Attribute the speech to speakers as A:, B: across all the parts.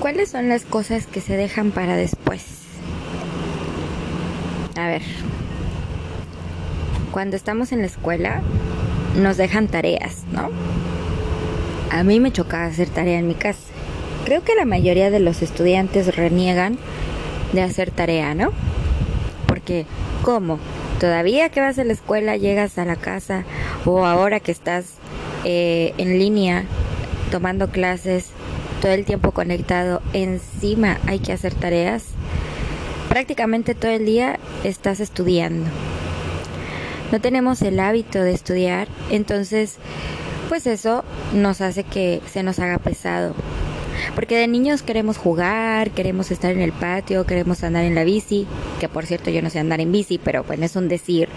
A: ¿Cuáles son las cosas que se dejan para después? A ver, cuando estamos en la escuela nos dejan tareas, ¿no? A mí me chocaba hacer tarea en mi casa. Creo que la mayoría de los estudiantes reniegan de hacer tarea, ¿no? Porque, ¿cómo? Todavía que vas a la escuela, llegas a la casa o ahora que estás eh, en línea tomando clases, todo el tiempo conectado, encima hay que hacer tareas, prácticamente todo el día estás estudiando. No tenemos el hábito de estudiar, entonces pues eso nos hace que se nos haga pesado. Porque de niños queremos jugar, queremos estar en el patio, queremos andar en la bici, que por cierto yo no sé andar en bici, pero bueno, es un decir.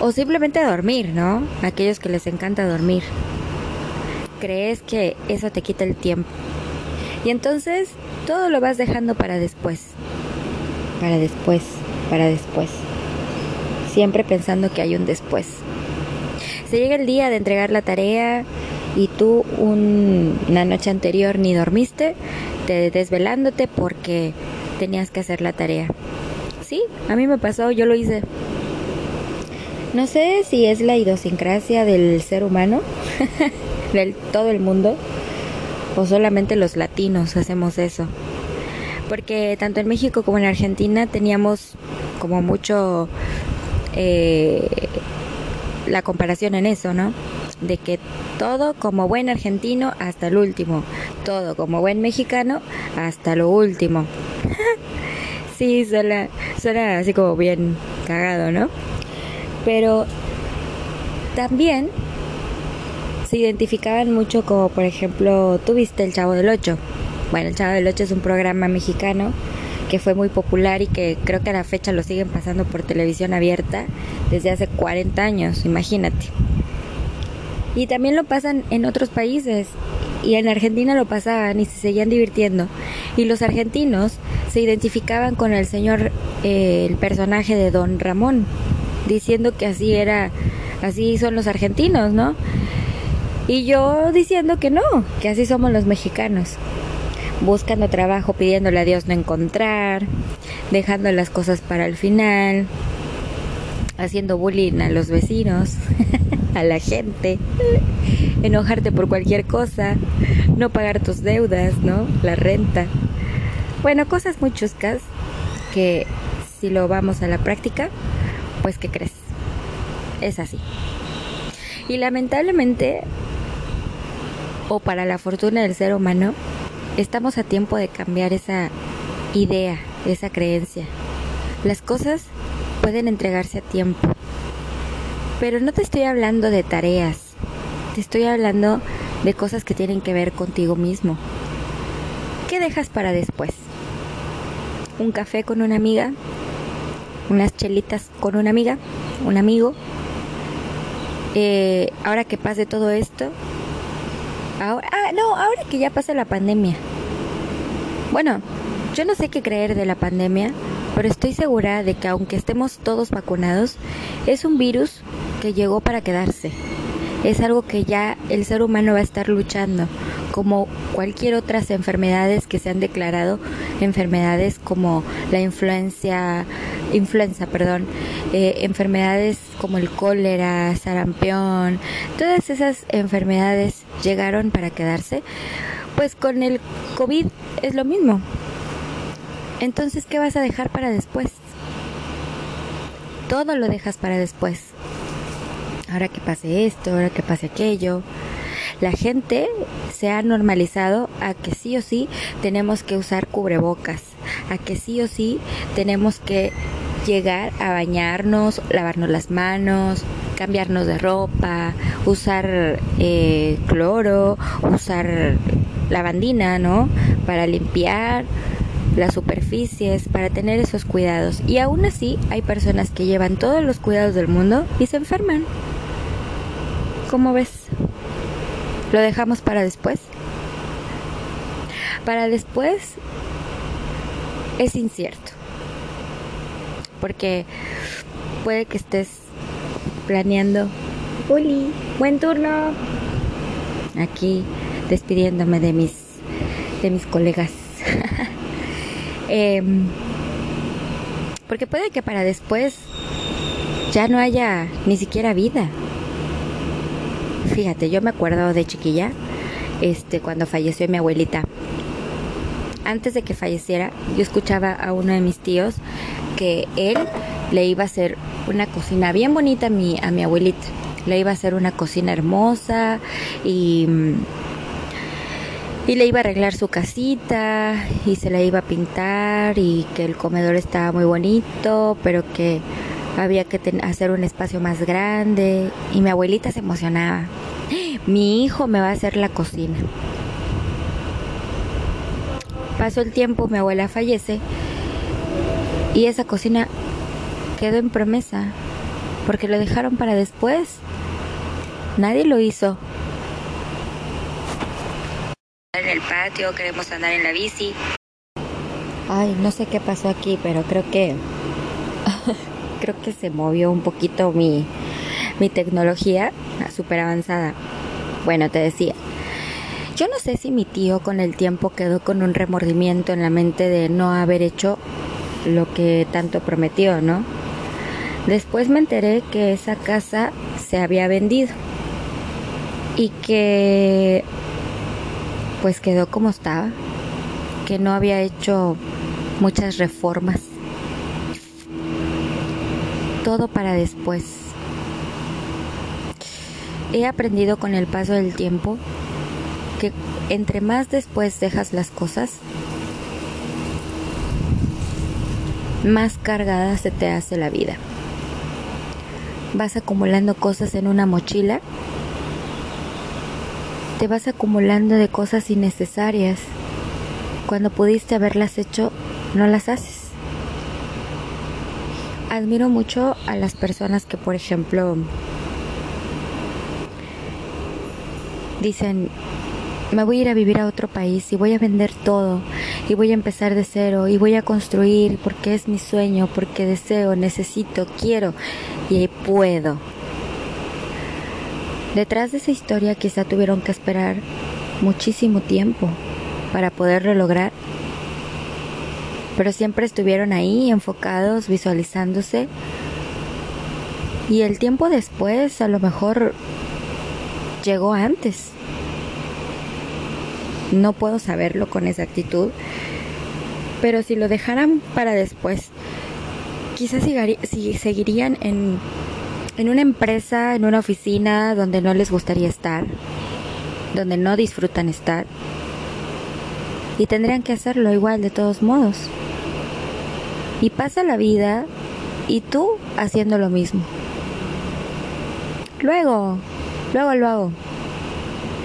A: O simplemente dormir, ¿no? Aquellos que les encanta dormir crees que eso te quita el tiempo. Y entonces todo lo vas dejando para después. Para después, para después. Siempre pensando que hay un después. Se llega el día de entregar la tarea y tú una noche anterior ni dormiste, te desvelándote porque tenías que hacer la tarea. Sí, a mí me pasó, yo lo hice. No sé si es la idiosincrasia del ser humano, del todo el mundo o solamente los latinos hacemos eso. Porque tanto en México como en Argentina teníamos como mucho eh, la comparación en eso, ¿no? De que todo como buen argentino hasta el último, todo como buen mexicano hasta lo último. sí, suena, suena así como bien cagado, ¿no? Pero también se identificaban mucho como por ejemplo, tuviste El Chavo del Ocho. Bueno, El Chavo del Ocho es un programa mexicano que fue muy popular y que creo que a la fecha lo siguen pasando por televisión abierta desde hace 40 años, imagínate. Y también lo pasan en otros países y en Argentina lo pasaban y se seguían divirtiendo. Y los argentinos se identificaban con el señor, eh, el personaje de Don Ramón, diciendo que así era, así son los argentinos, ¿no? Y yo diciendo que no, que así somos los mexicanos. Buscando trabajo, pidiéndole a Dios no encontrar, dejando las cosas para el final, haciendo bullying a los vecinos, a la gente, enojarte por cualquier cosa, no pagar tus deudas, ¿no? La renta. Bueno, cosas muy chuscas que si lo vamos a la práctica, pues ¿qué crees? Es así. Y lamentablemente o para la fortuna del ser humano, estamos a tiempo de cambiar esa idea, esa creencia. Las cosas pueden entregarse a tiempo. Pero no te estoy hablando de tareas, te estoy hablando de cosas que tienen que ver contigo mismo. ¿Qué dejas para después? ¿Un café con una amiga? ¿Unas chelitas con una amiga? ¿Un amigo? Eh, ahora que pase todo esto, Ahora, ah, no, ahora que ya pasa la pandemia. Bueno, yo no sé qué creer de la pandemia, pero estoy segura de que aunque estemos todos vacunados, es un virus que llegó para quedarse. Es algo que ya el ser humano va a estar luchando, como cualquier otras enfermedades que se han declarado enfermedades como la influencia, influenza, perdón, eh, enfermedades como el cólera, sarampión, todas esas enfermedades llegaron para quedarse, pues con el COVID es lo mismo. Entonces, ¿qué vas a dejar para después? Todo lo dejas para después. Ahora que pase esto, ahora que pase aquello. La gente se ha normalizado a que sí o sí tenemos que usar cubrebocas, a que sí o sí tenemos que llegar a bañarnos, lavarnos las manos, cambiarnos de ropa, usar eh, cloro, usar lavandina, ¿no? Para limpiar las superficies, para tener esos cuidados. Y aún así hay personas que llevan todos los cuidados del mundo y se enferman. ¿Cómo ves? ¿Lo dejamos para después? Para después es incierto. Porque puede que estés planeando. Uli, buen turno. Aquí despidiéndome de mis de mis colegas. Em, porque puede que para después ya no haya ni siquiera vida. Fíjate, yo me acuerdo de chiquilla, este, cuando falleció mi abuelita. Antes de que falleciera, yo escuchaba a uno de mis tíos que él le iba a hacer una cocina bien bonita a mi, a mi abuelita. Le iba a hacer una cocina hermosa y, y le iba a arreglar su casita y se la iba a pintar y que el comedor estaba muy bonito, pero que había que hacer un espacio más grande y mi abuelita se emocionaba. Mi hijo me va a hacer la cocina. Pasó el tiempo, mi abuela fallece y esa cocina quedó en promesa porque lo dejaron para después. Nadie lo hizo. En el patio, queremos andar en la bici. Ay, no sé qué pasó aquí, pero creo que creo que se movió un poquito mi mi tecnología súper avanzada. Bueno, te decía, yo no sé si mi tío con el tiempo quedó con un remordimiento en la mente de no haber hecho lo que tanto prometió, ¿no? Después me enteré que esa casa se había vendido y que pues quedó como estaba, que no había hecho muchas reformas. Todo para después. He aprendido con el paso del tiempo que entre más después dejas las cosas, más cargada se te hace la vida. Vas acumulando cosas en una mochila te vas acumulando de cosas innecesarias. Cuando pudiste haberlas hecho, no las haces. Admiro mucho a las personas que, por ejemplo, dicen, me voy a ir a vivir a otro país y voy a vender todo y voy a empezar de cero y voy a construir porque es mi sueño, porque deseo, necesito, quiero y puedo. Detrás de esa historia quizá tuvieron que esperar muchísimo tiempo para poderlo lograr, pero siempre estuvieron ahí enfocados, visualizándose y el tiempo después a lo mejor llegó antes. No puedo saberlo con exactitud, pero si lo dejaran para después, quizás seguirían en en una empresa, en una oficina donde no les gustaría estar, donde no disfrutan estar. Y tendrían que hacerlo igual de todos modos. Y pasa la vida y tú haciendo lo mismo. Luego, luego lo hago.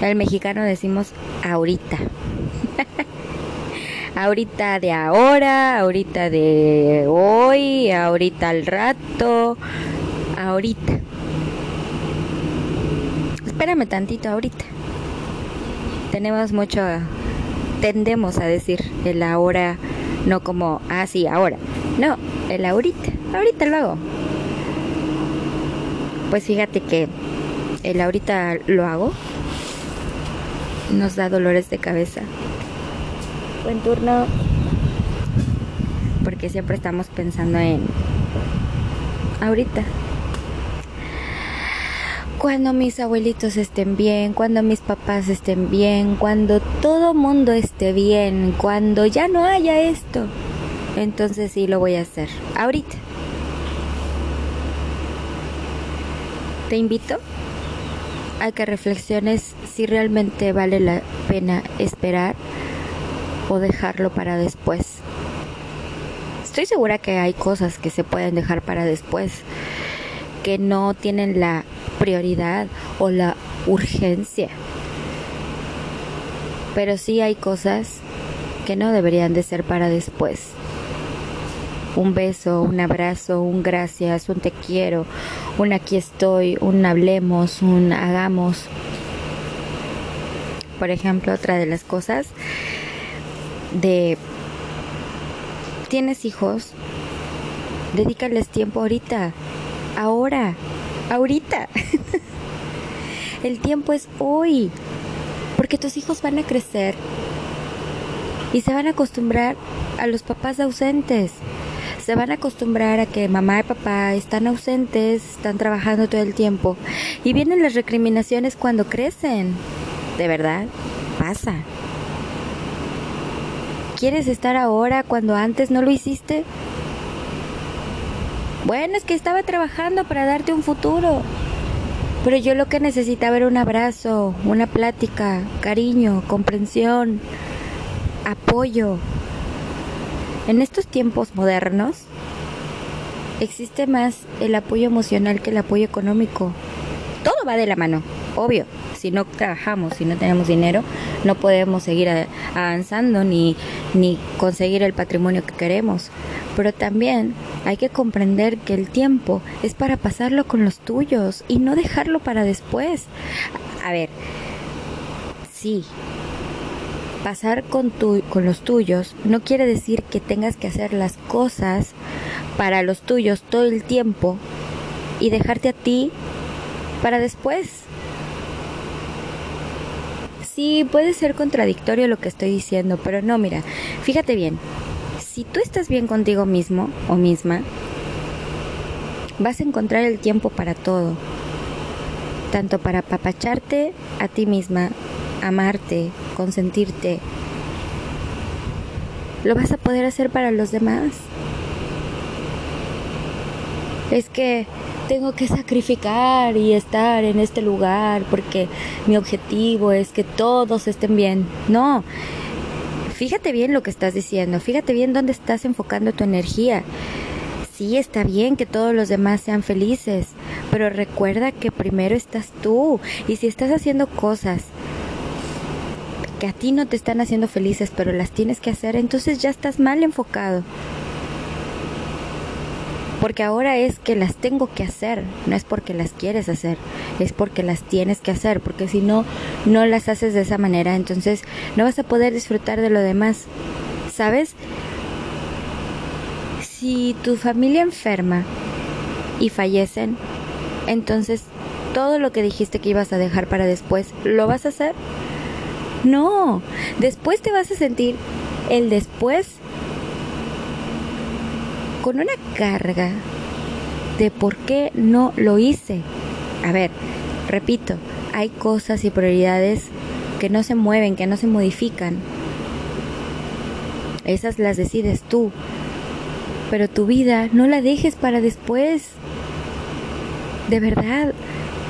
A: El mexicano decimos ahorita. ahorita de ahora, ahorita de hoy, ahorita al rato, ahorita. Espérame tantito ahorita. Tenemos mucho, tendemos a decir el ahora, no como, ah, sí, ahora. No, el ahorita, ahorita lo hago. Pues fíjate que el ahorita lo hago. Nos da dolores de cabeza. Buen turno. Porque siempre estamos pensando en ahorita cuando mis abuelitos estén bien, cuando mis papás estén bien, cuando todo mundo esté bien, cuando ya no haya esto, entonces sí lo voy a hacer. Ahorita. Te invito a que reflexiones si realmente vale la pena esperar o dejarlo para después. Estoy segura que hay cosas que se pueden dejar para después, que no tienen la prioridad o la urgencia. Pero sí hay cosas que no deberían de ser para después. Un beso, un abrazo, un gracias, un te quiero, un aquí estoy, un hablemos, un hagamos. Por ejemplo, otra de las cosas de tienes hijos, dedícales tiempo ahorita, ahora, ahorita. El tiempo es hoy, porque tus hijos van a crecer y se van a acostumbrar a los papás ausentes. Se van a acostumbrar a que mamá y papá están ausentes, están trabajando todo el tiempo y vienen las recriminaciones cuando crecen. De verdad, pasa. ¿Quieres estar ahora cuando antes no lo hiciste? Bueno, es que estaba trabajando para darte un futuro. Pero yo lo que necesitaba era un abrazo, una plática, cariño, comprensión, apoyo. En estos tiempos modernos existe más el apoyo emocional que el apoyo económico. Todo va de la mano, obvio. Si no trabajamos, si no tenemos dinero, no podemos seguir avanzando ni, ni conseguir el patrimonio que queremos. Pero también hay que comprender que el tiempo es para pasarlo con los tuyos y no dejarlo para después. A ver, sí, pasar con, los tuyos no quiere decir que tengas que hacer las cosas para los tuyos todo el tiempo y dejarte a ti para después. Sí, puede ser contradictorio lo que estoy diciendo, pero no, mira, fíjate bien, si tú estás bien contigo mismo o misma, vas a encontrar el tiempo para todo, tanto para apapacharte a ti misma, amarte, consentirte. Lo vas a poder hacer para los demás. Es que tengo que sacrificar y estar en este lugar porque mi objetivo es que todos estén bien. No, fíjate bien lo que estás diciendo, fíjate bien dónde estás enfocando tu energía. Sí, está bien que todos los demás sean felices, pero recuerda que primero estás tú. Y si estás haciendo cosas que a ti no te están haciendo felices, pero las tienes que hacer, entonces ya estás mal enfocado porque ahora es que las tengo que hacer, no es porque las quieres hacer, es porque las tienes que hacer, porque si no, no las haces de esa manera, entonces no vas a poder disfrutar de lo demás, ¿sabes? Si tu familia enferma y fallecen, entonces todo lo que dijiste que ibas a dejar para después, ¿lo vas a hacer? No, después te vas a sentir el después con una carga de por qué no lo hice. A ver, repito, hay cosas y prioridades que no se mueven, que no se modifican. Esas las decides tú. Pero tu vida no la dejes para después. De verdad,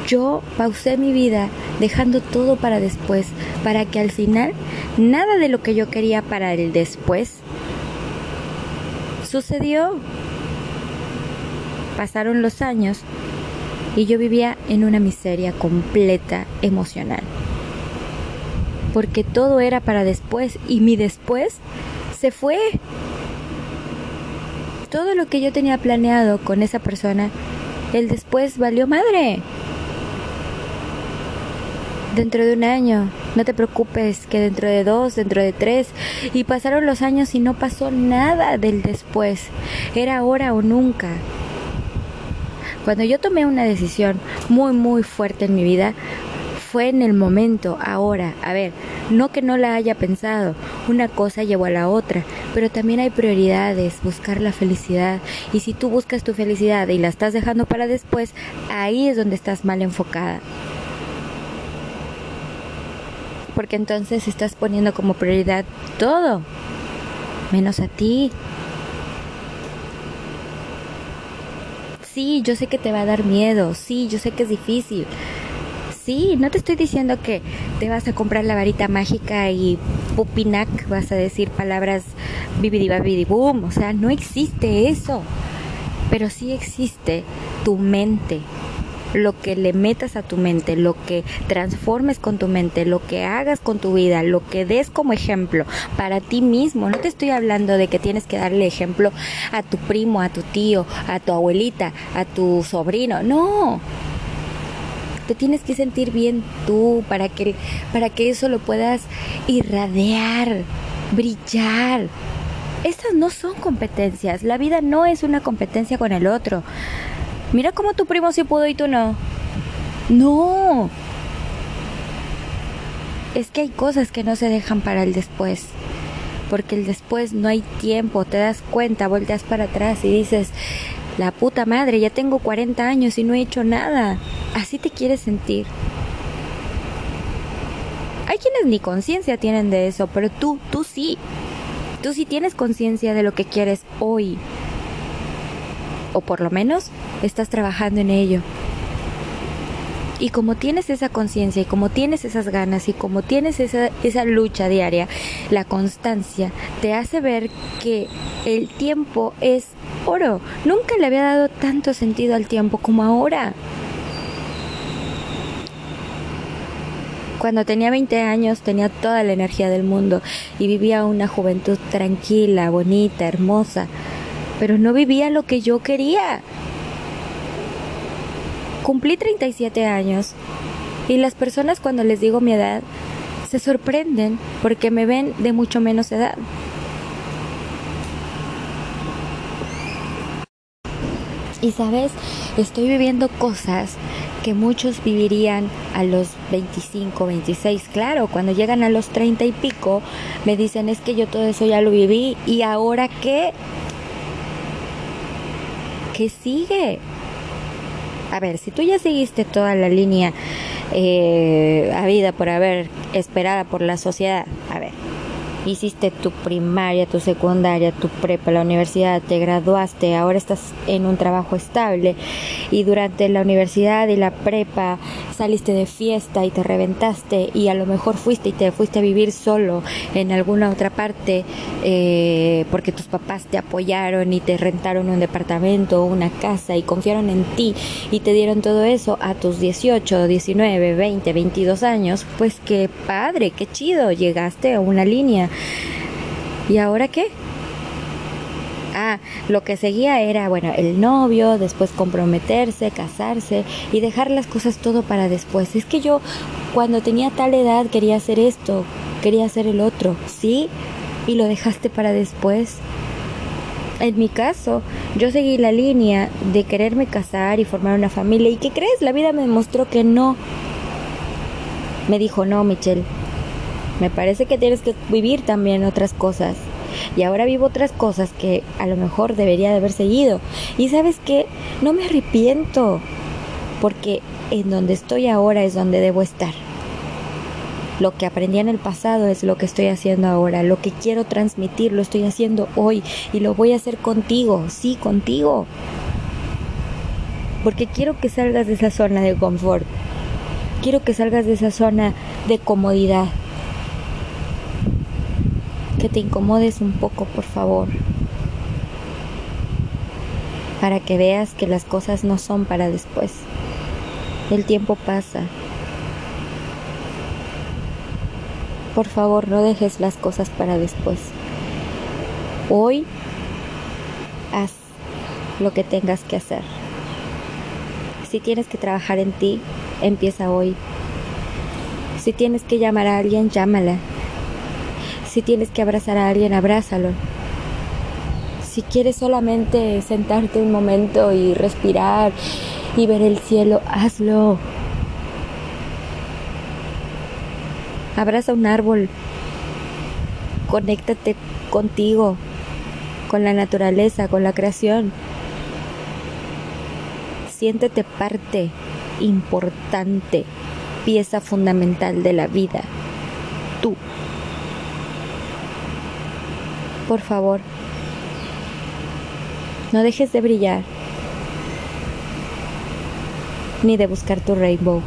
A: yo pausé mi vida dejando todo para después, para que al final nada de lo que yo quería para el después sucedió. Pasaron los años y yo vivía en una miseria completa emocional. Porque todo era para después y mi después se fue. Todo lo que yo tenía planeado con esa persona, el después valió madre dentro de un año. No te preocupes que dentro de dos, dentro de tres. Y pasaron los años y no pasó nada del después. Era ahora o nunca. Cuando yo tomé una decisión muy, muy fuerte en mi vida, fue en el momento, ahora. A ver, no que no la haya pensado, una cosa llevó a la otra, pero también hay prioridades, buscar la felicidad. Y si tú buscas tu felicidad y la estás dejando para después, ahí es donde estás mal enfocada porque entonces estás poniendo como prioridad todo, menos a ti. Sí, yo sé que te va a dar miedo, sí, yo sé que es difícil. Sí, no te estoy diciendo que te vas a comprar la varita mágica y pupinac vas a decir palabras bibidi boom, o sea, no existe eso. Pero sí existe tu mente, lo que le metas a tu mente, lo que transformes con tu mente, lo que hagas con tu vida, lo que des como ejemplo para ti mismo. No te estoy hablando de que tienes que darle ejemplo a tu primo, a tu tío, a tu abuelita, a tu sobrino. No. Te tienes que sentir bien tú para que, para que eso lo puedas irradiar, brillar. Estas no son competencias. La vida no es una competencia con el otro. Mira cómo tu primo sí pudo y tú no. No. Es que hay cosas que no se dejan para el después. porque el después no hay tiempo, te das cuenta, volteas para atrás y dices, la puta madre, ya tengo 40 años y no he hecho nada. Así te quieres sentir. Hay quienes ni conciencia tienen de eso, pero tú, tú sí. Tú sí tienes conciencia de lo que quieres hoy. O por lo menos estás trabajando en ello. Y como tienes esa conciencia y como tienes esas ganas y como tienes esa, esa lucha diaria, la constancia te hace ver que el tiempo es oro. Nunca le había dado tanto sentido al tiempo como ahora. Cuando tenía 20 años tenía toda la energía del mundo y vivía una juventud tranquila, bonita, hermosa, pero no vivía lo que yo quería. Cumplí 37 años y las personas cuando les digo mi edad se sorprenden porque me ven de mucho menos edad. Y sabes, estoy viviendo cosas que muchos vivirían a los 25, 26. Claro, cuando llegan a los 30 y pico, me dicen es que yo todo eso ya lo viví y ahora qué? ¿Qué sigue? a ver, si tú ya seguiste toda la línea eh, habida por haber esperada por la sociedad, a ver, hiciste tu primaria, tu secundaria, tu prepa, la universidad, te graduaste, ahora estás en un trabajo estable y durante la universidad y la prepa saliste de fiesta y te reventaste y a lo mejor fuiste y te fuiste a vivir solo en alguna otra parte eh, porque tus papás te apoyaron y te rentaron un departamento o una casa y confiaron en ti y te dieron todo eso a tus 18, 19, 20, 22 años, pues qué padre, qué chido, llegaste a una línea ¿Y ahora qué? Ah, lo que seguía era, bueno, el novio, después comprometerse, casarse y dejar las cosas todo para después. Es que yo cuando tenía tal edad quería hacer esto, quería hacer el otro, ¿sí? Y lo dejaste para después. En mi caso, yo seguí la línea de quererme casar y formar una familia. ¿Y qué crees? La vida me demostró que no. Me dijo, no, Michelle, me parece que tienes que vivir también otras cosas. Y ahora vivo otras cosas que a lo mejor debería de haber seguido. Y sabes qué, no me arrepiento, porque en donde estoy ahora es donde debo estar. Lo que aprendí en el pasado es lo que estoy haciendo ahora. Lo que quiero transmitir lo estoy haciendo hoy y lo voy a hacer contigo, sí, contigo. Porque quiero que salgas de esa zona de confort. Quiero que salgas de esa zona de comodidad que te incomodes un poco, por favor, para que veas que las cosas no son para después. El tiempo pasa. Por favor, no dejes las cosas para después. Hoy haz lo que tengas que hacer. Si tienes que trabajar en ti, empieza hoy. Si tienes que llamar a alguien, llámala. Si tienes que abrazar a alguien, abrázalo. Si quieres solamente sentarte un momento y respirar y ver el cielo, hazlo. Abraza un árbol. Conéctate contigo, con la naturaleza, con la creación. Siéntete parte importante, pieza fundamental de la vida. Tú. Por favor, no dejes de brillar ni de buscar tu rainbow.